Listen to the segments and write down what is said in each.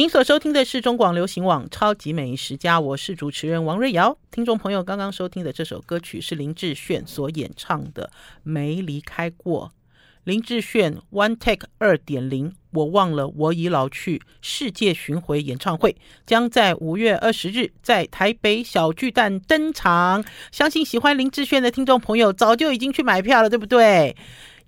您所收听的是中广流行网《超级美食家》，我是主持人王瑞瑶。听众朋友刚刚收听的这首歌曲是林志炫所演唱的《没离开过》。林志炫 One Take 二点零，我忘了我已老去世界巡回演唱会将在五月二十日在台北小巨蛋登场。相信喜欢林志炫的听众朋友早就已经去买票了，对不对？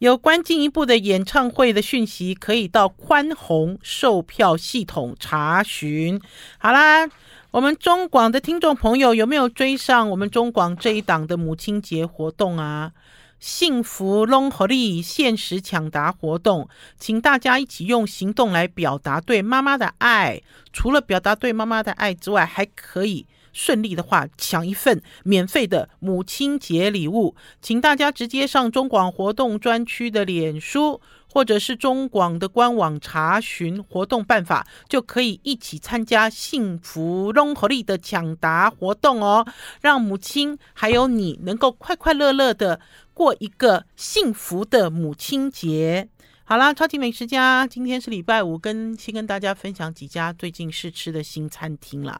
有关进一步的演唱会的讯息，可以到宽宏售票系统查询。好啦，我们中广的听众朋友有没有追上我们中广这一档的母亲节活动啊？幸福龙和力限时抢答活动，请大家一起用行动来表达对妈妈的爱。除了表达对妈妈的爱之外，还可以。顺利的话，抢一份免费的母亲节礼物，请大家直接上中广活动专区的脸书，或者是中广的官网查询活动办法，就可以一起参加幸福拢予你的抢答活动哦，让母亲还有你能够快快乐乐的过一个幸福的母亲节。好啦，超级美食家，今天是礼拜五，跟先跟大家分享几家最近试吃的新餐厅啦。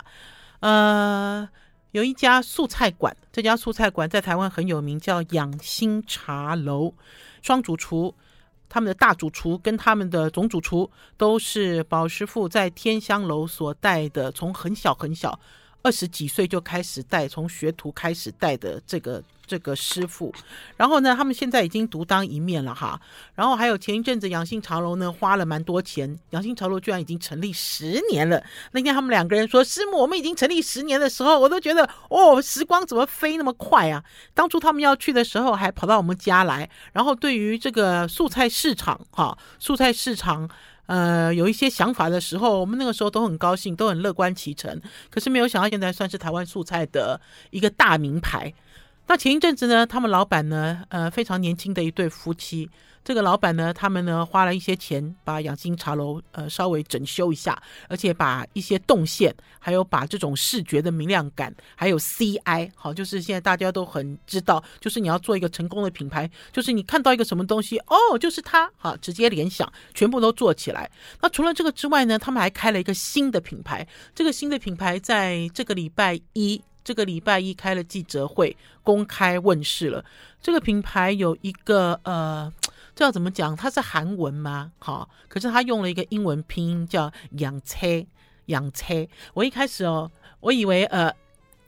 呃，有一家素菜馆，这家素菜馆在台湾很有名，叫养心茶楼。双主厨，他们的大主厨跟他们的总主厨都是宝师傅在天香楼所带的，从很小很小，二十几岁就开始带，从学徒开始带的这个。这个师傅，然后呢，他们现在已经独当一面了哈。然后还有前一阵子养心长楼呢，花了蛮多钱，养心长楼居然已经成立十年了。那天他们两个人说：“师母，我们已经成立十年的时候，我都觉得哦，时光怎么飞那么快啊！当初他们要去的时候，还跑到我们家来。然后对于这个素菜市场哈，素菜市场呃有一些想法的时候，我们那个时候都很高兴，都很乐观其成。可是没有想到，现在算是台湾素菜的一个大名牌。”那前一阵子呢，他们老板呢，呃，非常年轻的一对夫妻。这个老板呢，他们呢花了一些钱，把养心茶楼呃稍微整修一下，而且把一些动线，还有把这种视觉的明亮感，还有 CI，好，就是现在大家都很知道，就是你要做一个成功的品牌，就是你看到一个什么东西，哦，就是它，好，直接联想，全部都做起来。那除了这个之外呢，他们还开了一个新的品牌，这个新的品牌在这个礼拜一。这个礼拜一开了记者会，公开问世了。这个品牌有一个呃，这要怎么讲？它是韩文吗？好，可是他用了一个英文拼音叫“养车”，养车。我一开始哦，我以为呃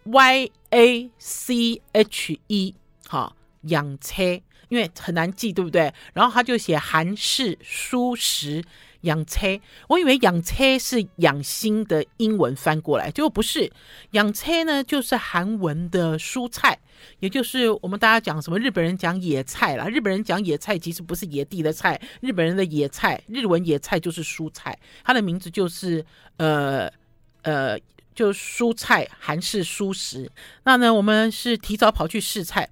，Y A C H E，好，养车，因为很难记，对不对？然后他就写韩式舒适。养车，我以为养车是养心的英文翻过来，结果不是。养车呢，就是韩文的蔬菜，也就是我们大家讲什么日本人讲野菜啦。日本人讲野菜其实不是野地的菜，日本人的野菜，日文野菜就是蔬菜，它的名字就是呃呃，就蔬菜韩式蔬食。那呢，我们是提早跑去试菜，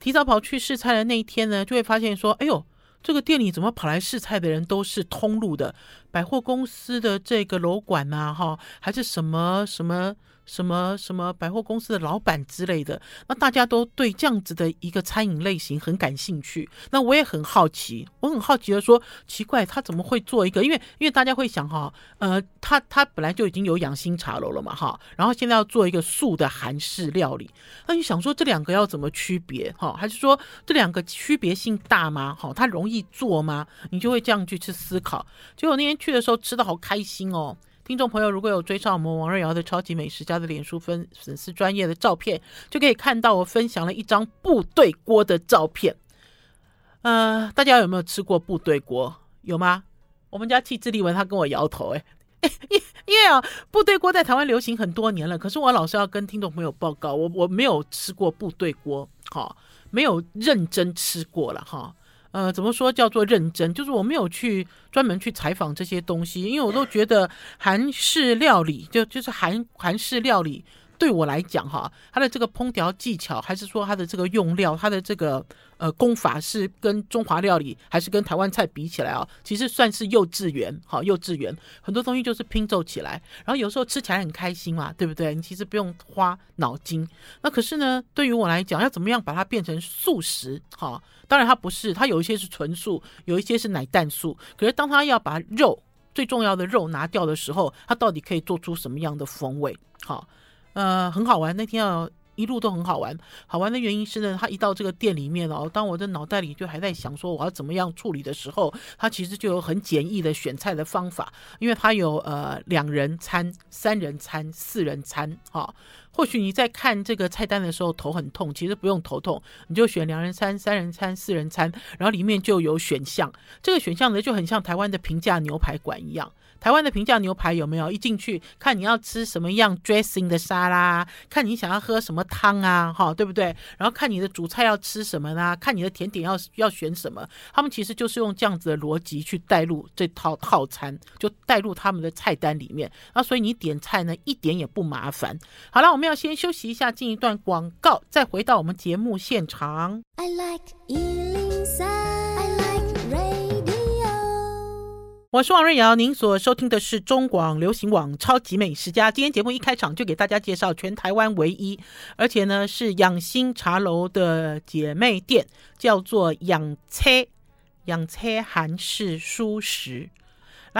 提早跑去试菜的那一天呢，就会发现说，哎呦。这个店里怎么跑来试菜的人都是通路的百货公司的这个楼管呐，哈，还是什么什么？什么什么百货公司的老板之类的，那大家都对这样子的一个餐饮类型很感兴趣。那我也很好奇，我很好奇的说，奇怪，他怎么会做一个？因为因为大家会想哈，呃，他他本来就已经有养心茶楼了嘛，哈，然后现在要做一个素的韩式料理，那你想说这两个要怎么区别？哈，还是说这两个区别性大吗？哈，它容易做吗？你就会这样去去思考。结果那天去的时候吃得好开心哦。听众朋友，如果有追上我们王瑞瑶的超级美食家的脸书分粉丝专业的照片，就可以看到我分享了一张部队锅的照片。呃，大家有没有吃过部队锅？有吗？我们家气质丽文他跟我摇头，哎，因因为啊，部队锅在台湾流行很多年了，可是我老是要跟听众朋友报告，我我没有吃过部队锅，哈，没有认真吃过了，哈。呃，怎么说叫做认真？就是我没有去专门去采访这些东西，因为我都觉得韩式料理就就是韩韩式料理对我来讲哈，它的这个烹调技巧，还是说它的这个用料，它的这个。呃，功法是跟中华料理还是跟台湾菜比起来啊？其实算是幼稚园，好，幼稚园很多东西就是拼凑起来，然后有时候吃起来很开心嘛，对不对？你其实不用花脑筋。那可是呢，对于我来讲，要怎么样把它变成素食？哈、当然它不是，它有一些是纯素，有一些是奶蛋素。可是当它要把肉最重要的肉拿掉的时候，它到底可以做出什么样的风味？好，呃，很好玩。那天啊。一路都很好玩，好玩的原因是呢，他一到这个店里面哦，当我的脑袋里就还在想说我要怎么样处理的时候，他其实就有很简易的选菜的方法，因为他有呃两人餐、三人餐、四人餐，哈、哦。或许你在看这个菜单的时候头很痛，其实不用头痛，你就选两人餐、三人餐、四人餐，然后里面就有选项。这个选项呢就很像台湾的平价牛排馆一样。台湾的平价牛排有没有？一进去看你要吃什么样 dressing 的沙拉，看你想要喝什么汤啊，哈，对不对？然后看你的主菜要吃什么呢？看你的甜点要要选什么？他们其实就是用这样子的逻辑去带入这套套餐，就带入他们的菜单里面。那所以你点菜呢一点也不麻烦。好了，我们要先休息一下，进一段广告，再回到我们节目现场。I like 我是王瑞瑶，您所收听的是中广流行网超级美食家。今天节目一开场就给大家介绍全台湾唯一，而且呢是养心茶楼的姐妹店，叫做养车养车韩式蔬食。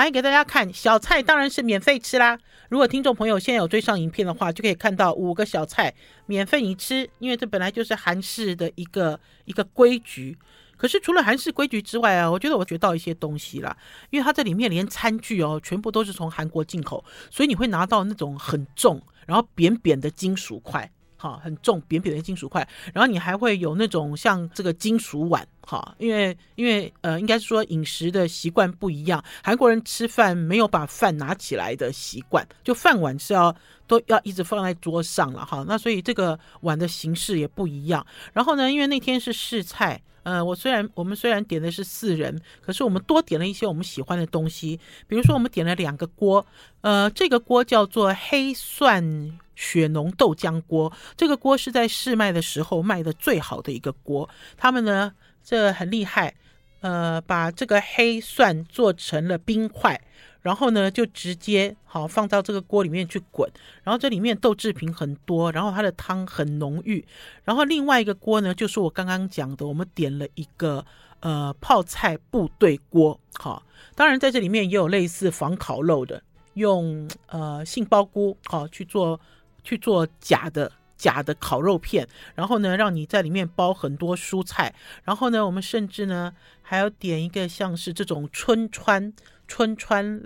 来给大家看小菜，当然是免费吃啦。如果听众朋友现在有追上影片的话，就可以看到五个小菜免费你吃，因为这本来就是韩式的一个一个规矩。可是除了韩式规矩之外啊，我觉得我学到一些东西啦。因为它这里面连餐具哦，全部都是从韩国进口，所以你会拿到那种很重，然后扁扁的金属块，哈，很重扁扁的金属块。然后你还会有那种像这个金属碗，哈，因为因为呃，应该是说饮食的习惯不一样，韩国人吃饭没有把饭拿起来的习惯，就饭碗是要都要一直放在桌上了，哈。那所以这个碗的形式也不一样。然后呢，因为那天是试菜。呃，我虽然我们虽然点的是四人，可是我们多点了一些我们喜欢的东西，比如说我们点了两个锅，呃，这个锅叫做黑蒜血浓豆浆锅，这个锅是在试卖的时候卖的最好的一个锅，他们呢这很厉害，呃，把这个黑蒜做成了冰块。然后呢，就直接好放到这个锅里面去滚。然后这里面豆制品很多，然后它的汤很浓郁。然后另外一个锅呢，就是我刚刚讲的，我们点了一个呃泡菜部队锅。好，当然在这里面也有类似仿烤肉的，用呃杏鲍菇好去做去做假的假的烤肉片。然后呢，让你在里面包很多蔬菜。然后呢，我们甚至呢还要点一个像是这种春川春川。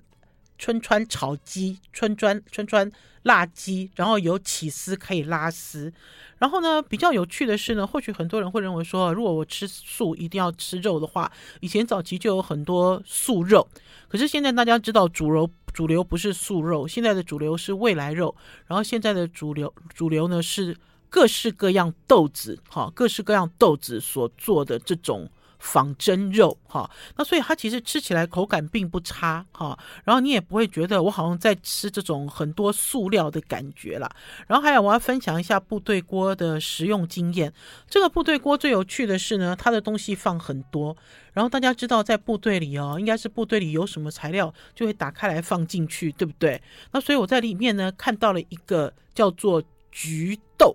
春川炒鸡、春川春川辣鸡，然后有起司可以拉丝。然后呢，比较有趣的是呢，或许很多人会认为说，如果我吃素一定要吃肉的话，以前早期就有很多素肉。可是现在大家知道煮肉主流不是素肉，现在的主流是未来肉。然后现在的主流主流呢是各式各样豆子，哈，各式各样豆子所做的这种。仿真肉哈，那所以它其实吃起来口感并不差哈，然后你也不会觉得我好像在吃这种很多塑料的感觉啦。然后还有我要分享一下部队锅的食用经验。这个部队锅最有趣的是呢，它的东西放很多。然后大家知道在部队里哦，应该是部队里有什么材料就会打开来放进去，对不对？那所以我在里面呢看到了一个叫做菊豆，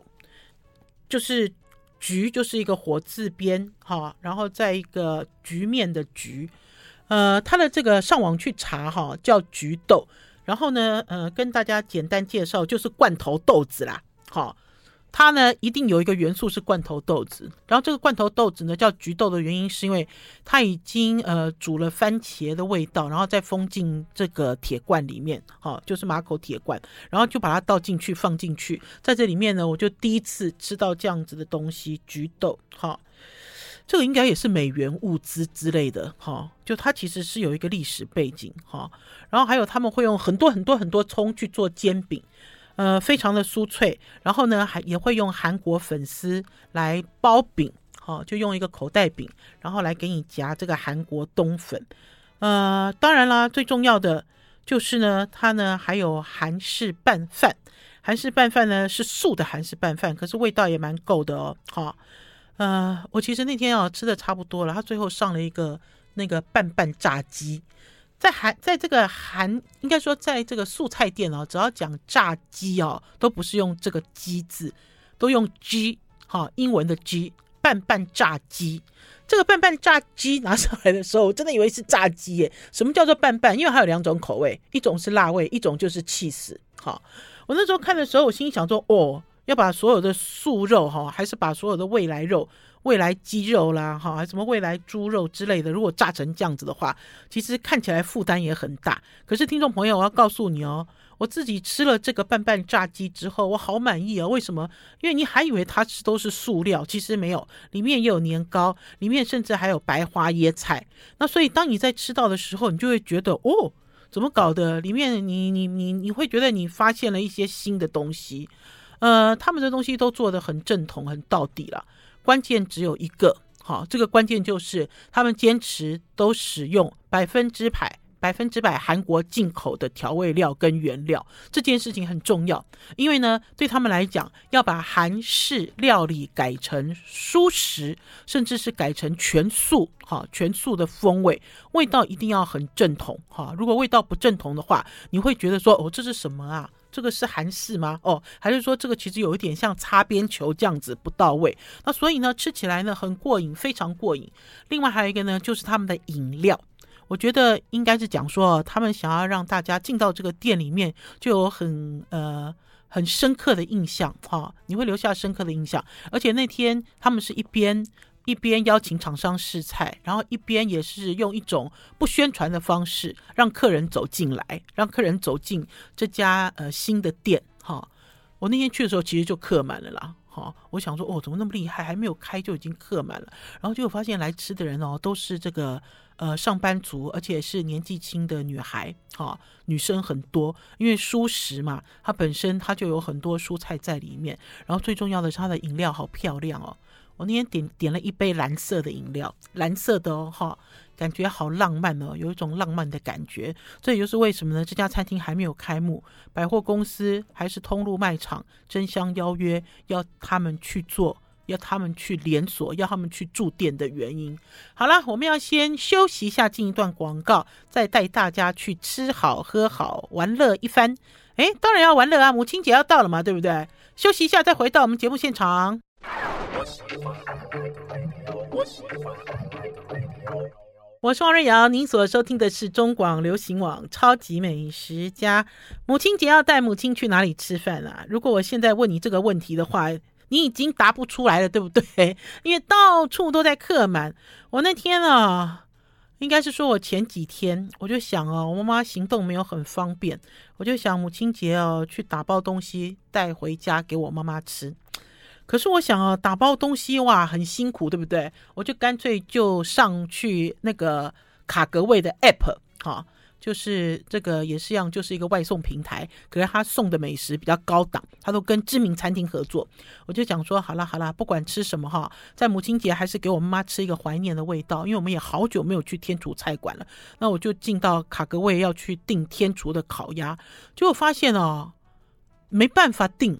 就是。菊就是一个火字边，哈，然后在一个局面的局，呃，它的这个上网去查哈，叫菊豆，然后呢，呃，跟大家简单介绍，就是罐头豆子啦，好。它呢，一定有一个元素是罐头豆子，然后这个罐头豆子呢叫菊豆的原因，是因为它已经呃煮了番茄的味道，然后再封进这个铁罐里面，好，就是马口铁罐，然后就把它倒进去放进去，在这里面呢，我就第一次吃到这样子的东西，菊豆，好，这个应该也是美元物资之类的，哈，就它其实是有一个历史背景，哈，然后还有他们会用很多很多很多葱去做煎饼。呃，非常的酥脆，然后呢，还也会用韩国粉丝来包饼，好、哦，就用一个口袋饼，然后来给你夹这个韩国冬粉。呃，当然啦，最重要的就是呢，它呢还有韩式拌饭，韩式拌饭呢是素的韩式拌饭，可是味道也蛮够的哦。好、哦，呃，我其实那天啊吃的差不多了，他最后上了一个那个拌拌炸鸡。在韩，在这个韩，应该说，在这个素菜店哦，只要讲炸鸡哦，都不是用这个鸡字，都用 G 哈，英文的 G，拌拌炸鸡。这个拌拌炸鸡拿上来的时候，我真的以为是炸鸡耶。什么叫做拌拌？因为它有两种口味，一种是辣味，一种就是气死。好，我那时候看的时候，我心里想说，哦，要把所有的素肉哈，还是把所有的未来肉、未来鸡肉啦，哈，什么未来猪肉之类的，如果炸成这样子的话，其实看起来负担也很大。可是听众朋友，我要告诉你哦。我自己吃了这个拌拌炸鸡之后，我好满意啊！为什么？因为你还以为它是都是塑料，其实没有，里面也有年糕，里面甚至还有白花椰菜。那所以当你在吃到的时候，你就会觉得哦，怎么搞的？里面你你你你会觉得你发现了一些新的东西。呃，他们的东西都做得很正统、很到底了。关键只有一个，好，这个关键就是他们坚持都使用百分之百。百分之百韩国进口的调味料跟原料，这件事情很重要，因为呢，对他们来讲，要把韩式料理改成蔬食，甚至是改成全素，哈，全素的风味，味道一定要很正统，哈。如果味道不正统的话，你会觉得说，哦，这是什么啊？这个是韩式吗？哦，还是说这个其实有一点像擦边球这样子不到位？那所以呢，吃起来呢很过瘾，非常过瘾。另外还有一个呢，就是他们的饮料。我觉得应该是讲说，他们想要让大家进到这个店里面就有很呃很深刻的印象哈，你会留下深刻的印象。而且那天他们是一边一边邀请厂商试菜，然后一边也是用一种不宣传的方式让客人走进来，让客人走进这家呃新的店哈。我那天去的时候其实就客满了啦。好，我想说哦，怎么那么厉害，还没有开就已经客满了。然后就发现来吃的人哦，都是这个。呃，上班族，而且是年纪轻的女孩，哈、女生很多，因为蔬食嘛，它本身它就有很多蔬菜在里面。然后最重要的是它的饮料好漂亮哦，我那天点点了一杯蓝色的饮料，蓝色的哦，哈、感觉好浪漫哦，有一种浪漫的感觉。这也就是为什么呢？这家餐厅还没有开幕，百货公司还是通路卖场争相邀约，要他们去做。要他们去连锁，要他们去驻店的原因。好了，我们要先休息一下，进一段广告，再带大家去吃好喝好玩乐一番。哎，当然要玩乐啊！母亲节要到了嘛，对不对？休息一下，再回到我们节目现场。我是王瑞瑶，您所收听的是中广流行网超级美食家。母亲节要带母亲去哪里吃饭啊？如果我现在问你这个问题的话，你已经答不出来了，对不对？因为到处都在客满。我那天啊，应该是说我前几天，我就想哦，我妈妈行动没有很方便，我就想母亲节哦，去打包东西带回家给我妈妈吃。可是我想啊，打包东西哇，很辛苦，对不对？我就干脆就上去那个卡格味的 app 哈。就是这个也是一样，就是一个外送平台，可是他送的美食比较高档，他都跟知名餐厅合作。我就讲说，好了好了，不管吃什么哈，在母亲节还是给我妈妈吃一个怀念的味道，因为我们也好久没有去天厨菜馆了。那我就进到卡格味要去订天厨的烤鸭，结果发现哦，没办法订，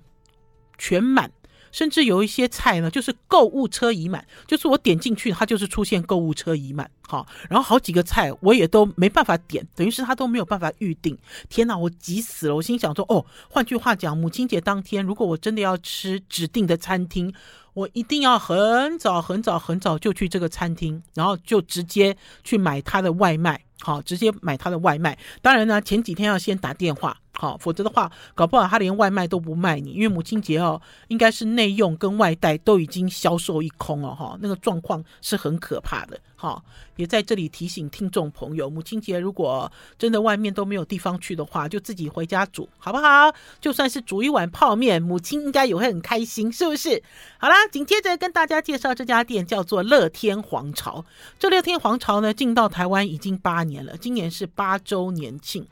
全满。甚至有一些菜呢，就是购物车已满，就是我点进去，它就是出现购物车已满，好，然后好几个菜我也都没办法点，等于是他都没有办法预定。天哪，我急死了！我心想说，哦，换句话讲，母亲节当天，如果我真的要吃指定的餐厅，我一定要很早很早很早就去这个餐厅，然后就直接去买他的外卖，好，直接买他的外卖。当然呢，前几天要先打电话。好，否则的话，搞不好他连外卖都不卖你，因为母亲节哦，应该是内用跟外带都已经销售一空了哈，那个状况是很可怕的。哈，也在这里提醒听众朋友，母亲节如果真的外面都没有地方去的话，就自己回家煮，好不好？就算是煮一碗泡面，母亲应该也会很开心，是不是？好啦，紧接着跟大家介绍这家店叫做乐天皇朝。这乐天皇朝呢，进到台湾已经八年了，今年是八周年庆。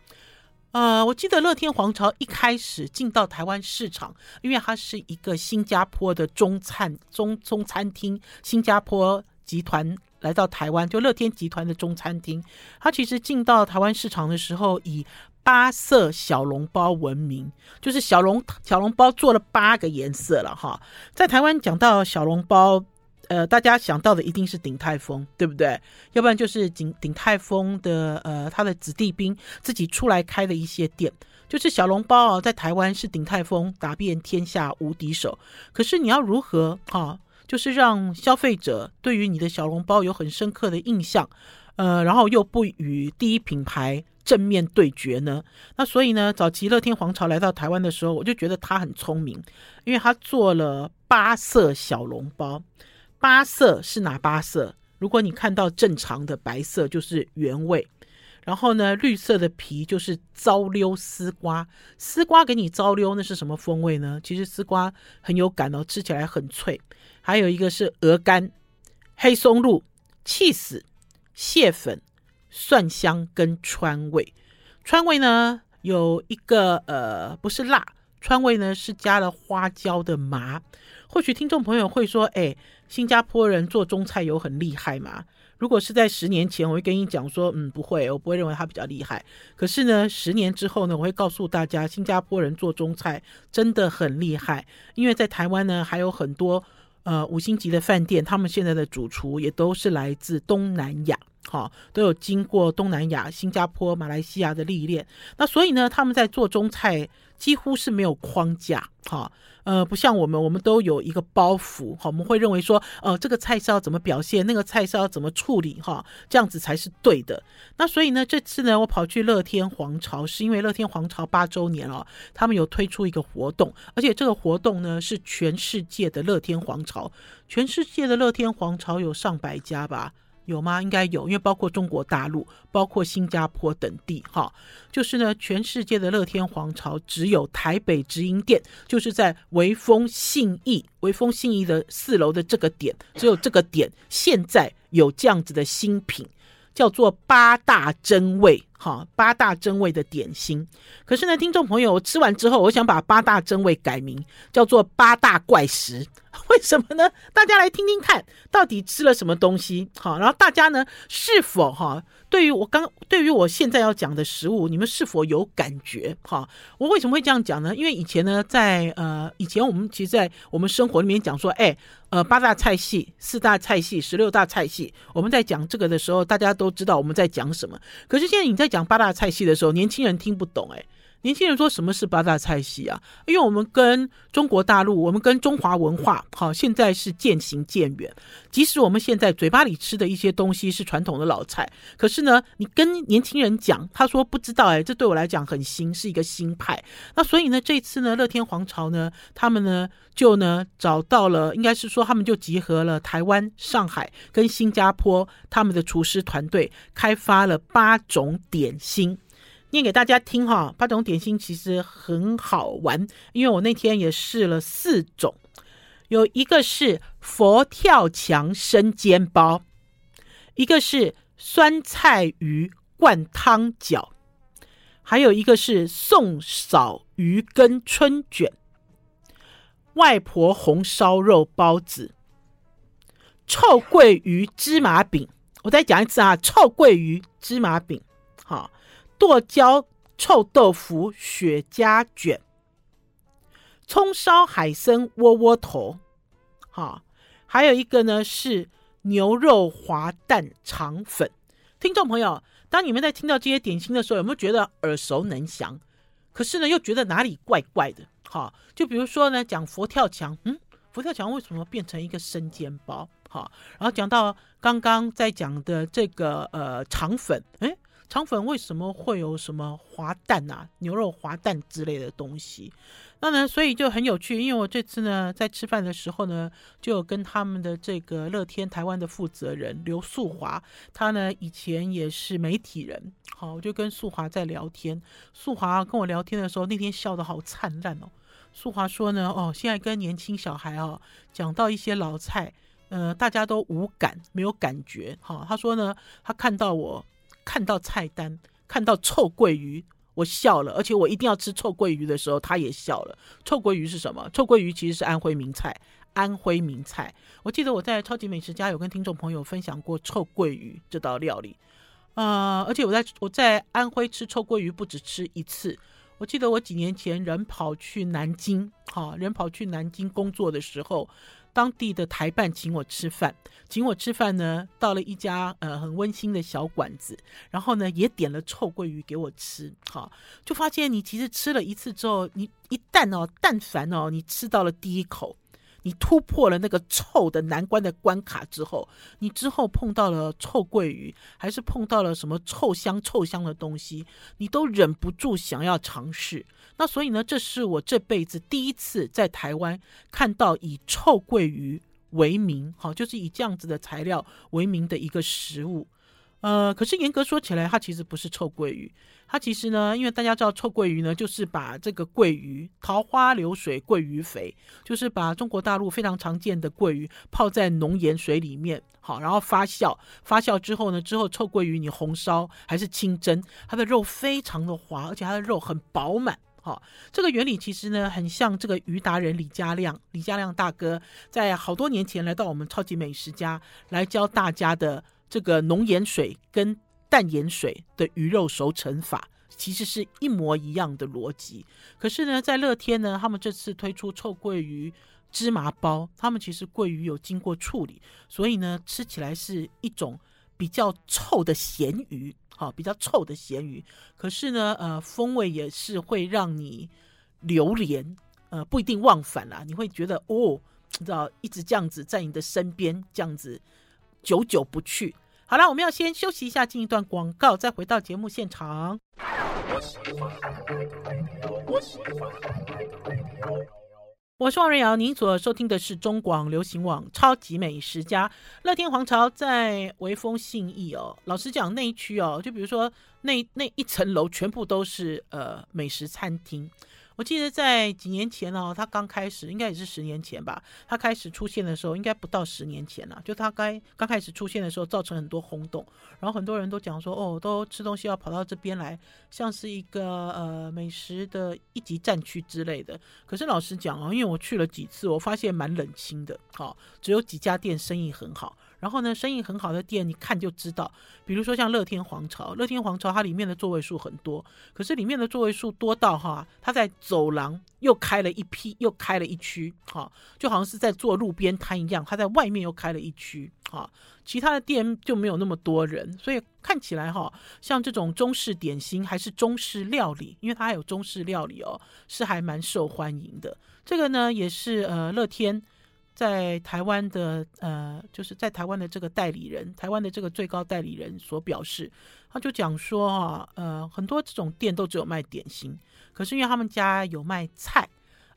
呃，我记得乐天皇朝一开始进到台湾市场，因为它是一个新加坡的中餐中中餐厅，新加坡集团来到台湾，就乐天集团的中餐厅。它其实进到台湾市场的时候，以八色小笼包闻名，就是小笼小笼包做了八个颜色了哈。在台湾讲到小笼包。呃，大家想到的一定是鼎泰丰，对不对？要不然就是鼎鼎泰丰的呃，他的子弟兵自己出来开的一些店，就是小笼包啊，在台湾是鼎泰丰打遍天下无敌手。可是你要如何啊，就是让消费者对于你的小笼包有很深刻的印象，呃，然后又不与第一品牌正面对决呢？那所以呢，早期乐天皇朝来到台湾的时候，我就觉得他很聪明，因为他做了八色小笼包。八色是哪八色？如果你看到正常的白色，就是原味。然后呢，绿色的皮就是糟溜丝瓜，丝瓜给你糟溜，那是什么风味呢？其实丝瓜很有感哦，吃起来很脆。还有一个是鹅肝、黑松露、起司、蟹粉、蒜香跟川味。川味呢有一个呃不是辣，川味呢是加了花椒的麻。或许听众朋友会说，哎，新加坡人做中菜有很厉害吗？如果是在十年前，我会跟你讲说，嗯，不会，我不会认为他比较厉害。可是呢，十年之后呢，我会告诉大家，新加坡人做中菜真的很厉害。因为在台湾呢，还有很多呃五星级的饭店，他们现在的主厨也都是来自东南亚，哈，都有经过东南亚、新加坡、马来西亚的历练。那所以呢，他们在做中菜几乎是没有框架，哈。呃，不像我们，我们都有一个包袱，哈，我们会认为说，呃，这个菜是要怎么表现，那个菜是要怎么处理，哈，这样子才是对的。那所以呢，这次呢，我跑去乐天皇朝，是因为乐天皇朝八周年哦，他们有推出一个活动，而且这个活动呢是全世界的乐天皇朝，全世界的乐天皇朝有上百家吧。有吗？应该有，因为包括中国大陆、包括新加坡等地，哈，就是呢，全世界的乐天皇朝只有台北直营店，就是在微风信义、微风信义的四楼的这个点，只有这个点现在有这样子的新品，叫做八大珍味，哈，八大珍味的点心。可是呢，听众朋友，我吃完之后，我想把八大珍味改名，叫做八大怪食。为什么呢？大家来听听看，到底吃了什么东西？好，然后大家呢，是否哈，对于我刚，对于我现在要讲的食物，你们是否有感觉？哈，我为什么会这样讲呢？因为以前呢，在呃，以前我们其实，在我们生活里面讲说，哎，呃，八大菜系、四大菜系、十六大菜系，我们在讲这个的时候，大家都知道我们在讲什么。可是现在你在讲八大菜系的时候，年轻人听不懂，哎。年轻人说什么是八大菜系啊？因为我们跟中国大陆，我们跟中华文化，好，现在是渐行渐远。即使我们现在嘴巴里吃的一些东西是传统的老菜，可是呢，你跟年轻人讲，他说不知道，哎，这对我来讲很新，是一个新派。那所以呢，这次呢，乐天皇朝呢，他们呢就呢找到了，应该是说他们就集合了台湾、上海跟新加坡他们的厨师团队，开发了八种点心。念给大家听哈，八种点心其实很好玩，因为我那天也试了四种，有一个是佛跳墙生煎包，一个是酸菜鱼灌汤饺，还有一个是宋嫂鱼羹春卷，外婆红烧肉包子，臭鳜鱼芝麻饼。我再讲一次啊，臭鳜鱼芝麻饼，好。剁椒臭豆腐雪茄卷，葱烧海参窝窝头，好，还有一个呢是牛肉滑蛋肠粉。听众朋友，当你们在听到这些点心的时候，有没有觉得耳熟能详？可是呢，又觉得哪里怪怪的？好，就比如说呢，讲佛跳墙，嗯，佛跳墙为什么变成一个生煎包？好，然后讲到刚刚在讲的这个呃肠粉，诶肠粉为什么会有什么滑蛋啊、牛肉滑蛋之类的东西？那呢，所以就很有趣。因为我这次呢，在吃饭的时候呢，就有跟他们的这个乐天台湾的负责人刘素华，他呢以前也是媒体人。好，我就跟素华在聊天。素华跟我聊天的时候，那天笑得好灿烂哦。素华说呢，哦，现在跟年轻小孩哦讲到一些老菜，呃，大家都无感，没有感觉。好，他说呢，他看到我。看到菜单，看到臭鳜鱼，我笑了。而且我一定要吃臭鳜鱼的时候，他也笑了。臭鳜鱼是什么？臭鳜鱼其实是安徽名菜。安徽名菜，我记得我在超级美食家有跟听众朋友分享过臭鳜鱼这道料理。呃，而且我在我在安徽吃臭鳜鱼不止吃一次。我记得我几年前人跑去南京，哈，人跑去南京工作的时候。当地的台办请我吃饭，请我吃饭呢，到了一家呃很温馨的小馆子，然后呢也点了臭鳜鱼给我吃，好，就发现你其实吃了一次之后，你一旦哦但凡哦你吃到了第一口，你突破了那个臭的难关的关卡之后，你之后碰到了臭鳜鱼，还是碰到了什么臭香臭香的东西，你都忍不住想要尝试。那所以呢，这是我这辈子第一次在台湾看到以臭鳜鱼为名，好，就是以这样子的材料为名的一个食物。呃，可是严格说起来，它其实不是臭鳜鱼。它其实呢，因为大家知道臭鳜鱼呢，就是把这个鳜鱼桃花流水鳜鱼肥，就是把中国大陆非常常见的鳜鱼泡在浓盐水里面，好，然后发酵，发酵之后呢，之后臭鳜鱼你红烧还是清蒸，它的肉非常的滑，而且它的肉很饱满，好，这个原理其实呢，很像这个鱼达人李家亮，李家亮大哥在好多年前来到我们超级美食家来教大家的。这个浓盐水跟淡盐水的鱼肉熟成法，其实是一模一样的逻辑。可是呢，在乐天呢，他们这次推出臭鳜鱼芝麻包，他们其实鳜鱼有经过处理，所以呢，吃起来是一种比较臭的咸鱼，好，比较臭的咸鱼。可是呢，呃，风味也是会让你流连，呃，不一定忘返啦。你会觉得哦，你知道，一直这样子在你的身边，这样子久久不去。好了，我们要先休息一下，进一段广告，再回到节目现场。我是王瑞瑶，您所收听的是中广流行网《超级美食家》。乐天皇朝在微风信义哦，老实讲那一区哦，就比如说那那一层楼全部都是呃美食餐厅。我记得在几年前哦，他刚开始，应该也是十年前吧。他开始出现的时候，应该不到十年前了。就他该刚开始出现的时候，造成很多轰动，然后很多人都讲说，哦，都吃东西要跑到这边来，像是一个呃美食的一级战区之类的。可是老实讲哦，因为我去了几次，我发现蛮冷清的。好，只有几家店生意很好。然后呢，生意很好的店，你看就知道，比如说像乐天皇朝，乐天皇朝它里面的座位数很多，可是里面的座位数多到哈，它在走廊又开了一批，又开了一区，哈，就好像是在做路边摊一样，它在外面又开了一区，哈，其他的店就没有那么多人，所以看起来哈，像这种中式点心还是中式料理，因为它还有中式料理哦，是还蛮受欢迎的。这个呢，也是呃乐天。在台湾的呃，就是在台湾的这个代理人，台湾的这个最高代理人所表示，他就讲说啊，呃，很多这种店都只有卖点心，可是因为他们家有卖菜，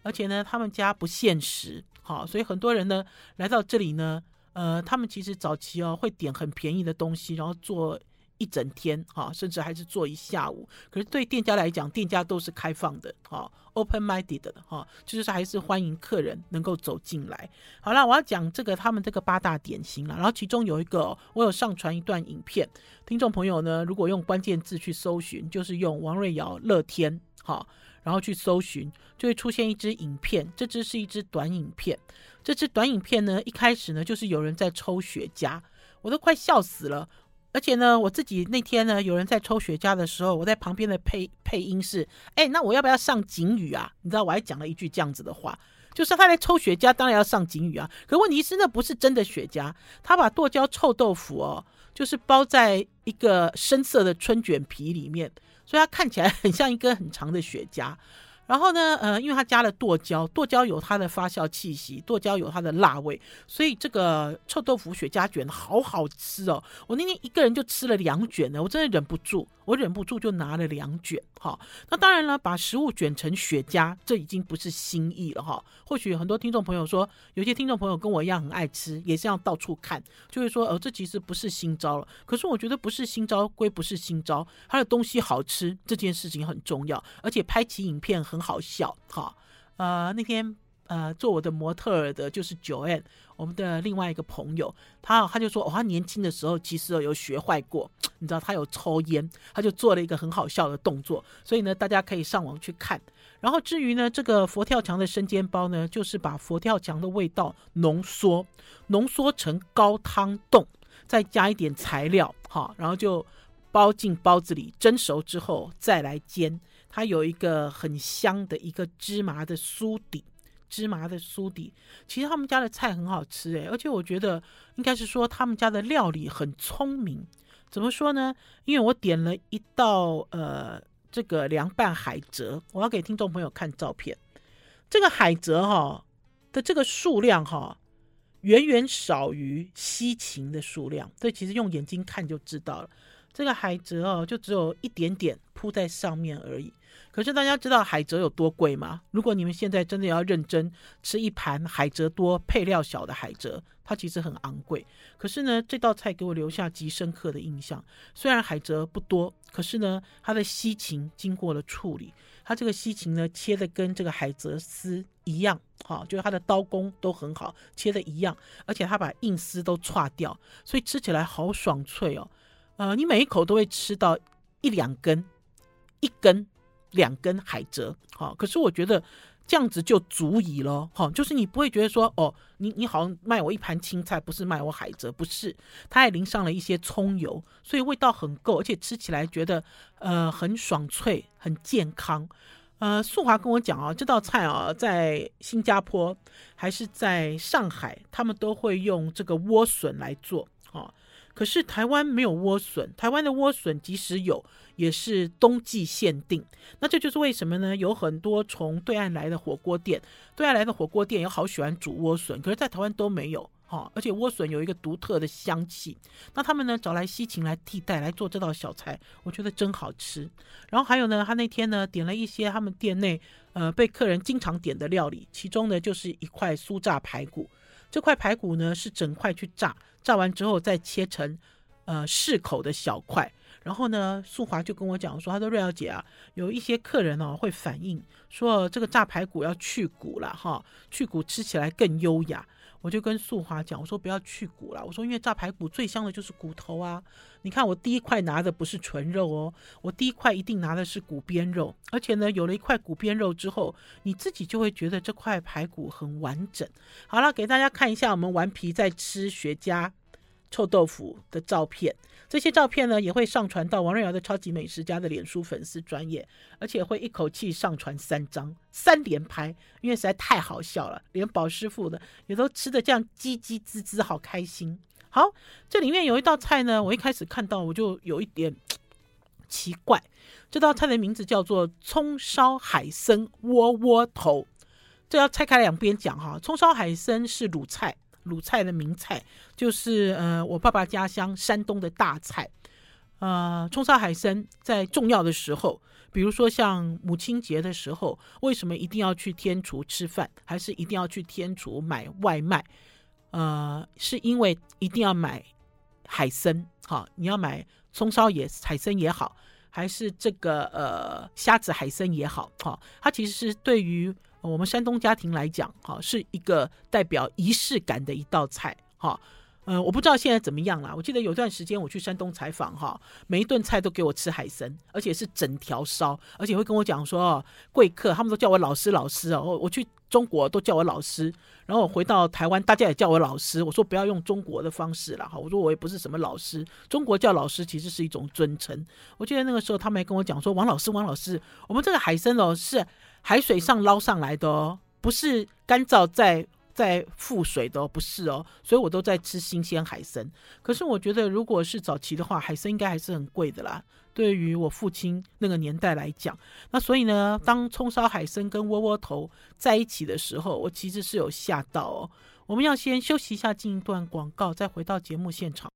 而且呢，他们家不限时，好，所以很多人呢来到这里呢，呃，他们其实早期哦会点很便宜的东西，然后做。一整天哈，甚至还是做一下午。可是对店家来讲，店家都是开放的哈，open-minded 的哈，就是还是欢迎客人能够走进来。好了，我要讲这个他们这个八大点心了。然后其中有一个，我有上传一段影片，听众朋友呢，如果用关键字去搜寻，就是用王瑞瑶乐天哈，然后去搜寻，就会出现一支影片。这支是一支短影片。这支短影片呢，一开始呢，就是有人在抽雪茄，我都快笑死了。而且呢，我自己那天呢，有人在抽雪茄的时候，我在旁边的配配音是，哎，那我要不要上警语啊？你知道，我还讲了一句这样子的话，就是他来抽雪茄，当然要上警语啊。可问题是，那不是真的雪茄，他把剁椒臭豆腐哦，就是包在一个深色的春卷皮里面，所以它看起来很像一根很长的雪茄。然后呢，呃，因为它加了剁椒，剁椒有它的发酵气息，剁椒有它的辣味，所以这个臭豆腐雪茄卷好好吃哦！我那天一个人就吃了两卷呢，我真的忍不住，我忍不住就拿了两卷。哈，那当然了，把食物卷成雪茄，这已经不是新意了哈。或许很多听众朋友说，有些听众朋友跟我一样很爱吃，也是要到处看，就会说，呃，这其实不是新招了。可是我觉得不是新招归不是新招，它的东西好吃这件事情很重要，而且拍起影片很。很好笑，哈，呃，那天呃做我的模特儿的就是 Joanne，我们的另外一个朋友，他他就说，哦，他年轻的时候其实有学坏过，你知道他有抽烟，他就做了一个很好笑的动作，所以呢，大家可以上网去看。然后至于呢，这个佛跳墙的生煎包呢，就是把佛跳墙的味道浓缩，浓缩成高汤冻，再加一点材料，哈，然后就包进包子里，蒸熟之后再来煎。它有一个很香的一个芝麻的酥底，芝麻的酥底。其实他们家的菜很好吃诶，而且我觉得应该是说他们家的料理很聪明。怎么说呢？因为我点了一道呃这个凉拌海蜇，我要给听众朋友看照片。这个海蜇哈，的这个数量哈，远远少于西芹的数量。这其实用眼睛看就知道了。这个海蜇哦，就只有一点点铺在上面而已。可是大家知道海蜇有多贵吗？如果你们现在真的要认真吃一盘海蜇多、配料小的海蜇，它其实很昂贵。可是呢，这道菜给我留下极深刻的印象。虽然海蜇不多，可是呢，它的西芹经过了处理，它这个西芹呢切的跟这个海蜇丝一样，哈，就是它的刀工都很好，切的一样，而且它把硬丝都歘掉，所以吃起来好爽脆哦。呃，你每一口都会吃到一两根、一根、两根海蜇，好，可是我觉得这样子就足以了，好，就是你不会觉得说，哦，你你好像卖我一盘青菜，不是卖我海蜇，不是，它还淋上了一些葱油，所以味道很够，而且吃起来觉得呃很爽脆，很健康。呃，素华跟我讲啊，这道菜啊，在新加坡还是在上海，他们都会用这个莴笋来做，好。可是台湾没有莴笋，台湾的莴笋即使有，也是冬季限定。那这就是为什么呢？有很多从对岸来的火锅店，对岸来的火锅店也好喜欢煮莴笋，可是在台湾都没有哈。而且莴笋有一个独特的香气，那他们呢找来西芹来替代来做这道小菜，我觉得真好吃。然后还有呢，他那天呢点了一些他们店内呃被客人经常点的料理，其中呢就是一块酥炸排骨。这块排骨呢是整块去炸，炸完之后再切成呃适口的小块。然后呢，素华就跟我讲说，他说瑞瑶姐啊，有一些客人哦会反映说这个炸排骨要去骨了哈，去骨吃起来更优雅。我就跟素华讲，我说不要去骨了，我说因为炸排骨最香的就是骨头啊。你看我第一块拿的不是纯肉哦，我第一块一定拿的是骨边肉，而且呢，有了一块骨边肉之后，你自己就会觉得这块排骨很完整。好了，给大家看一下我们顽皮在吃雪茄臭豆腐的照片。这些照片呢，也会上传到王瑞瑶的超级美食家的脸书粉丝专页，而且会一口气上传三张，三连拍，因为实在太好笑了，连宝师傅呢也都吃的这样叽叽滋滋，好开心。好，这里面有一道菜呢，我一开始看到我就有一点奇怪，这道菜的名字叫做葱烧海参窝窝头，这要拆开两边讲哈，葱烧海参是鲁菜。鲁菜的名菜就是呃，我爸爸家乡山东的大菜，呃，葱烧海参在重要的时候，比如说像母亲节的时候，为什么一定要去天厨吃饭，还是一定要去天厨买外卖？呃，是因为一定要买海参，好，你要买葱烧也海参也好，还是这个呃虾子海参也好，好，它其实是对于。我们山东家庭来讲，哈，是一个代表仪式感的一道菜，哈，嗯，我不知道现在怎么样了。我记得有段时间我去山东采访，哈，每一顿菜都给我吃海参，而且是整条烧，而且会跟我讲说，贵客他们都叫我老师老师哦。我去中国都叫我老师，然后我回到台湾，大家也叫我老师。我说不要用中国的方式了，哈，我说我也不是什么老师，中国叫老师其实是一种尊称。我记得那个时候他们还跟我讲说，王老师，王老师，我们这个海参哦是。海水上捞上来的哦，不是干燥再再覆水的哦，不是哦，所以我都在吃新鲜海参。可是我觉得，如果是早期的话，海参应该还是很贵的啦。对于我父亲那个年代来讲，那所以呢，当葱烧海参跟窝窝头在一起的时候，我其实是有吓到哦。我们要先休息一下，进一段广告，再回到节目现场。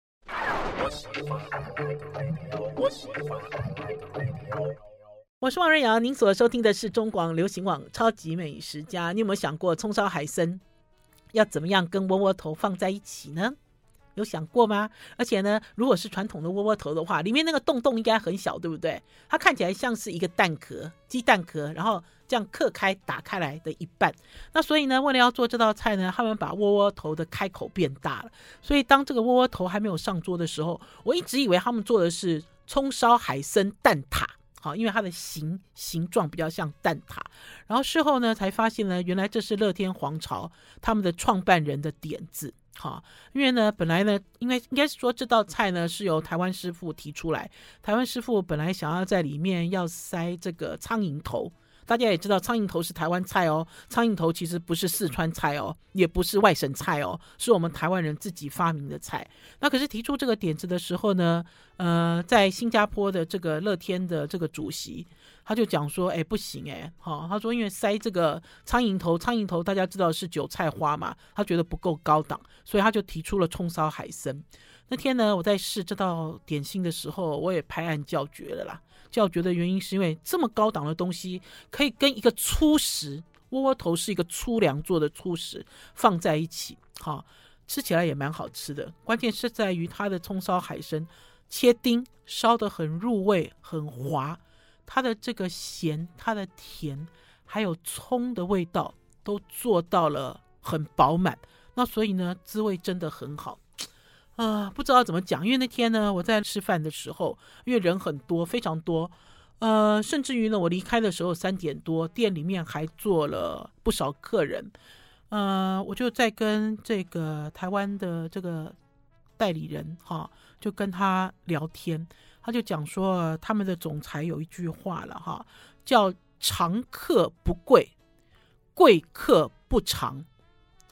我是王瑞瑶，您所收听的是中广流行网《超级美食家》。你有没有想过葱烧海参要怎么样跟窝窝头放在一起呢？有想过吗？而且呢，如果是传统的窝窝头的话，里面那个洞洞应该很小，对不对？它看起来像是一个蛋壳，鸡蛋壳，然后这样刻开打开来的一半。那所以呢，为了要做这道菜呢，他们把窝窝头的开口变大了。所以当这个窝窝头还没有上桌的时候，我一直以为他们做的是葱烧海参蛋挞。好，因为它的形形状比较像蛋挞，然后事后呢才发现呢，原来这是乐天皇朝他们的创办人的点子。好，因为呢本来呢，应该应该是说这道菜呢是由台湾师傅提出来，台湾师傅本来想要在里面要塞这个苍蝇头。大家也知道，苍蝇头是台湾菜哦。苍蝇头其实不是四川菜哦，也不是外省菜哦，是我们台湾人自己发明的菜。那可是提出这个点子的时候呢，呃，在新加坡的这个乐天的这个主席，他就讲说，哎，不行哎，好，他说因为塞这个苍蝇头，苍蝇头大家知道是韭菜花嘛，他觉得不够高档，所以他就提出了葱烧海参。那天呢，我在试这道点心的时候，我也拍案叫绝了啦。叫绝的原因是因为这么高档的东西，可以跟一个粗食，窝窝头是一个粗粮做的粗食放在一起，好，吃起来也蛮好吃的。关键是在于它的葱烧海参，切丁烧得很入味，很滑。它的这个咸、它的甜，还有葱的味道，都做到了很饱满。那所以呢，滋味真的很好。啊、不知道怎么讲，因为那天呢，我在吃饭的时候，因为人很多，非常多。呃，甚至于呢，我离开的时候三点多，店里面还坐了不少客人。呃，我就在跟这个台湾的这个代理人哈，就跟他聊天。他就讲说，他们的总裁有一句话了哈，叫“常客不贵，贵客不常”。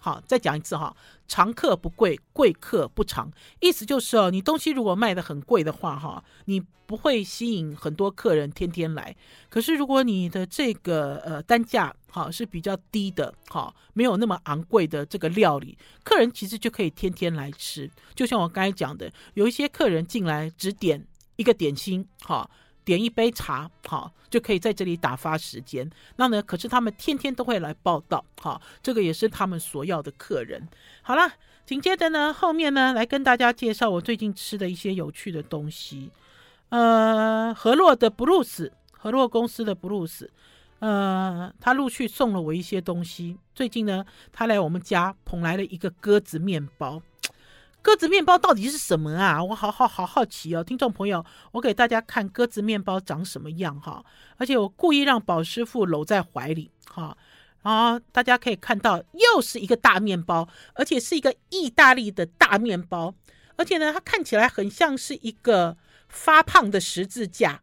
好，再讲一次哈，“常客不贵，贵客不常”。意思就是哦，你东西如果卖的很贵的话哈，你不会吸引很多客人天天来。可是如果你的这个呃单价哈是比较低的哈，没有那么昂贵的这个料理，客人其实就可以天天来吃。就像我刚才讲的，有一些客人进来只点。一个点心，好，点一杯茶，好，就可以在这里打发时间。那呢，可是他们天天都会来报道，好，这个也是他们所要的客人。好了，紧接着呢，后面呢，来跟大家介绍我最近吃的一些有趣的东西。呃，和洛的布鲁斯，和洛公司的布鲁斯，呃，他陆续送了我一些东西。最近呢，他来我们家捧来了一个鸽子面包。鸽子面包到底是什么啊？我好好好好奇哦，听众朋友，我给大家看鸽子面包长什么样哈，而且我故意让宝师傅搂在怀里哈，然后大家可以看到，又是一个大面包，而且是一个意大利的大面包，而且呢，它看起来很像是一个发胖的十字架，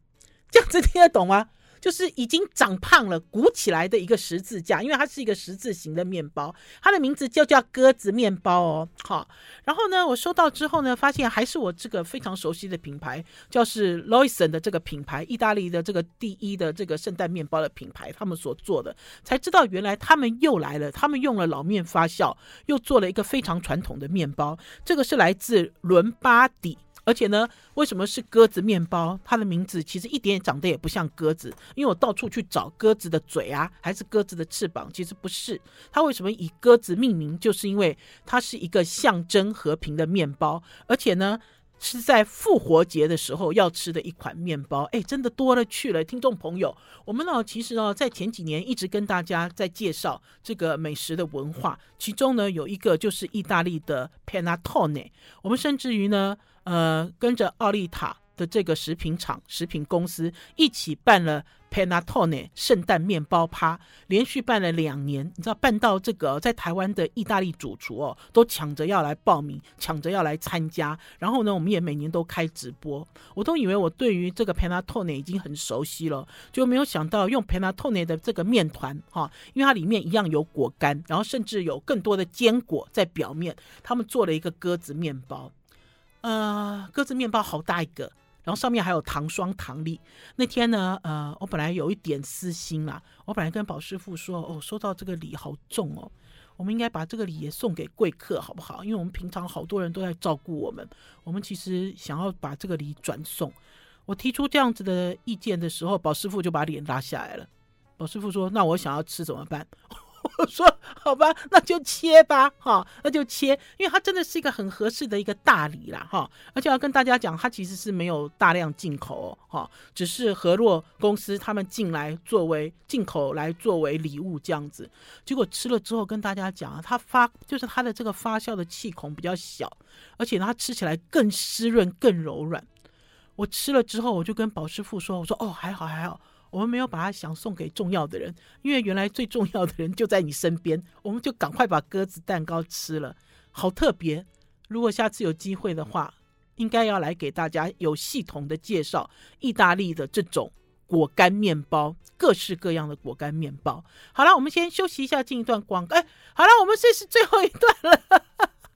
这样子听得懂吗？就是已经长胖了、鼓起来的一个十字架，因为它是一个十字形的面包，它的名字就叫鸽子面包哦。好，然后呢，我收到之后呢，发现还是我这个非常熟悉的品牌，就是 Loison 的这个品牌，意大利的这个第一的这个圣诞面包的品牌，他们所做的，才知道原来他们又来了，他们用了老面发酵，又做了一个非常传统的面包，这个是来自伦巴底。而且呢，为什么是鸽子面包？它的名字其实一点也长得也不像鸽子，因为我到处去找鸽子的嘴啊，还是鸽子的翅膀，其实不是。它为什么以鸽子命名？就是因为它是一个象征和平的面包，而且呢，是在复活节的时候要吃的一款面包。哎，真的多了去了，听众朋友，我们呢，其实呢，在前几年一直跟大家在介绍这个美食的文化，其中呢，有一个就是意大利的 Panettone，我们甚至于呢。呃，跟着奥利塔的这个食品厂、食品公司一起办了 Panettone 圣诞面包趴，连续办了两年。你知道办到这个，在台湾的意大利主厨哦，都抢着要来报名，抢着要来参加。然后呢，我们也每年都开直播。我都以为我对于这个 Panettone 已经很熟悉了，就没有想到用 Panettone 的这个面团哈，因为它里面一样有果干，然后甚至有更多的坚果在表面。他们做了一个鸽子面包。呃，鸽子面包好大一个，然后上面还有糖霜糖粒。那天呢，呃，我本来有一点私心啦，我本来跟宝师傅说，哦，收到这个礼好重哦，我们应该把这个礼也送给贵客好不好？因为我们平常好多人都在照顾我们，我们其实想要把这个礼转送。我提出这样子的意见的时候，宝师傅就把脸拉下来了。宝师傅说：“那我想要吃怎么办？”我 说好吧，那就切吧，哈，那就切，因为它真的是一个很合适的一个大礼啦，哈，而且要跟大家讲，它其实是没有大量进口，哈，只是和洛公司他们进来作为进口来作为礼物这样子。结果吃了之后跟大家讲啊，它发就是它的这个发酵的气孔比较小，而且它吃起来更湿润、更柔软。我吃了之后，我就跟宝师傅说，我说哦，还好还好。我们没有把它想送给重要的人，因为原来最重要的人就在你身边，我们就赶快把鸽子蛋糕吃了，好特别。如果下次有机会的话，应该要来给大家有系统的介绍意大利的这种果干面包，各式各样的果干面包。好了，我们先休息一下，进一段广告。哎，好了，我们这是最后一段了。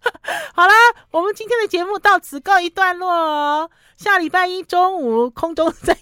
好了，我们今天的节目到此告一段落哦。下礼拜一中午空中再。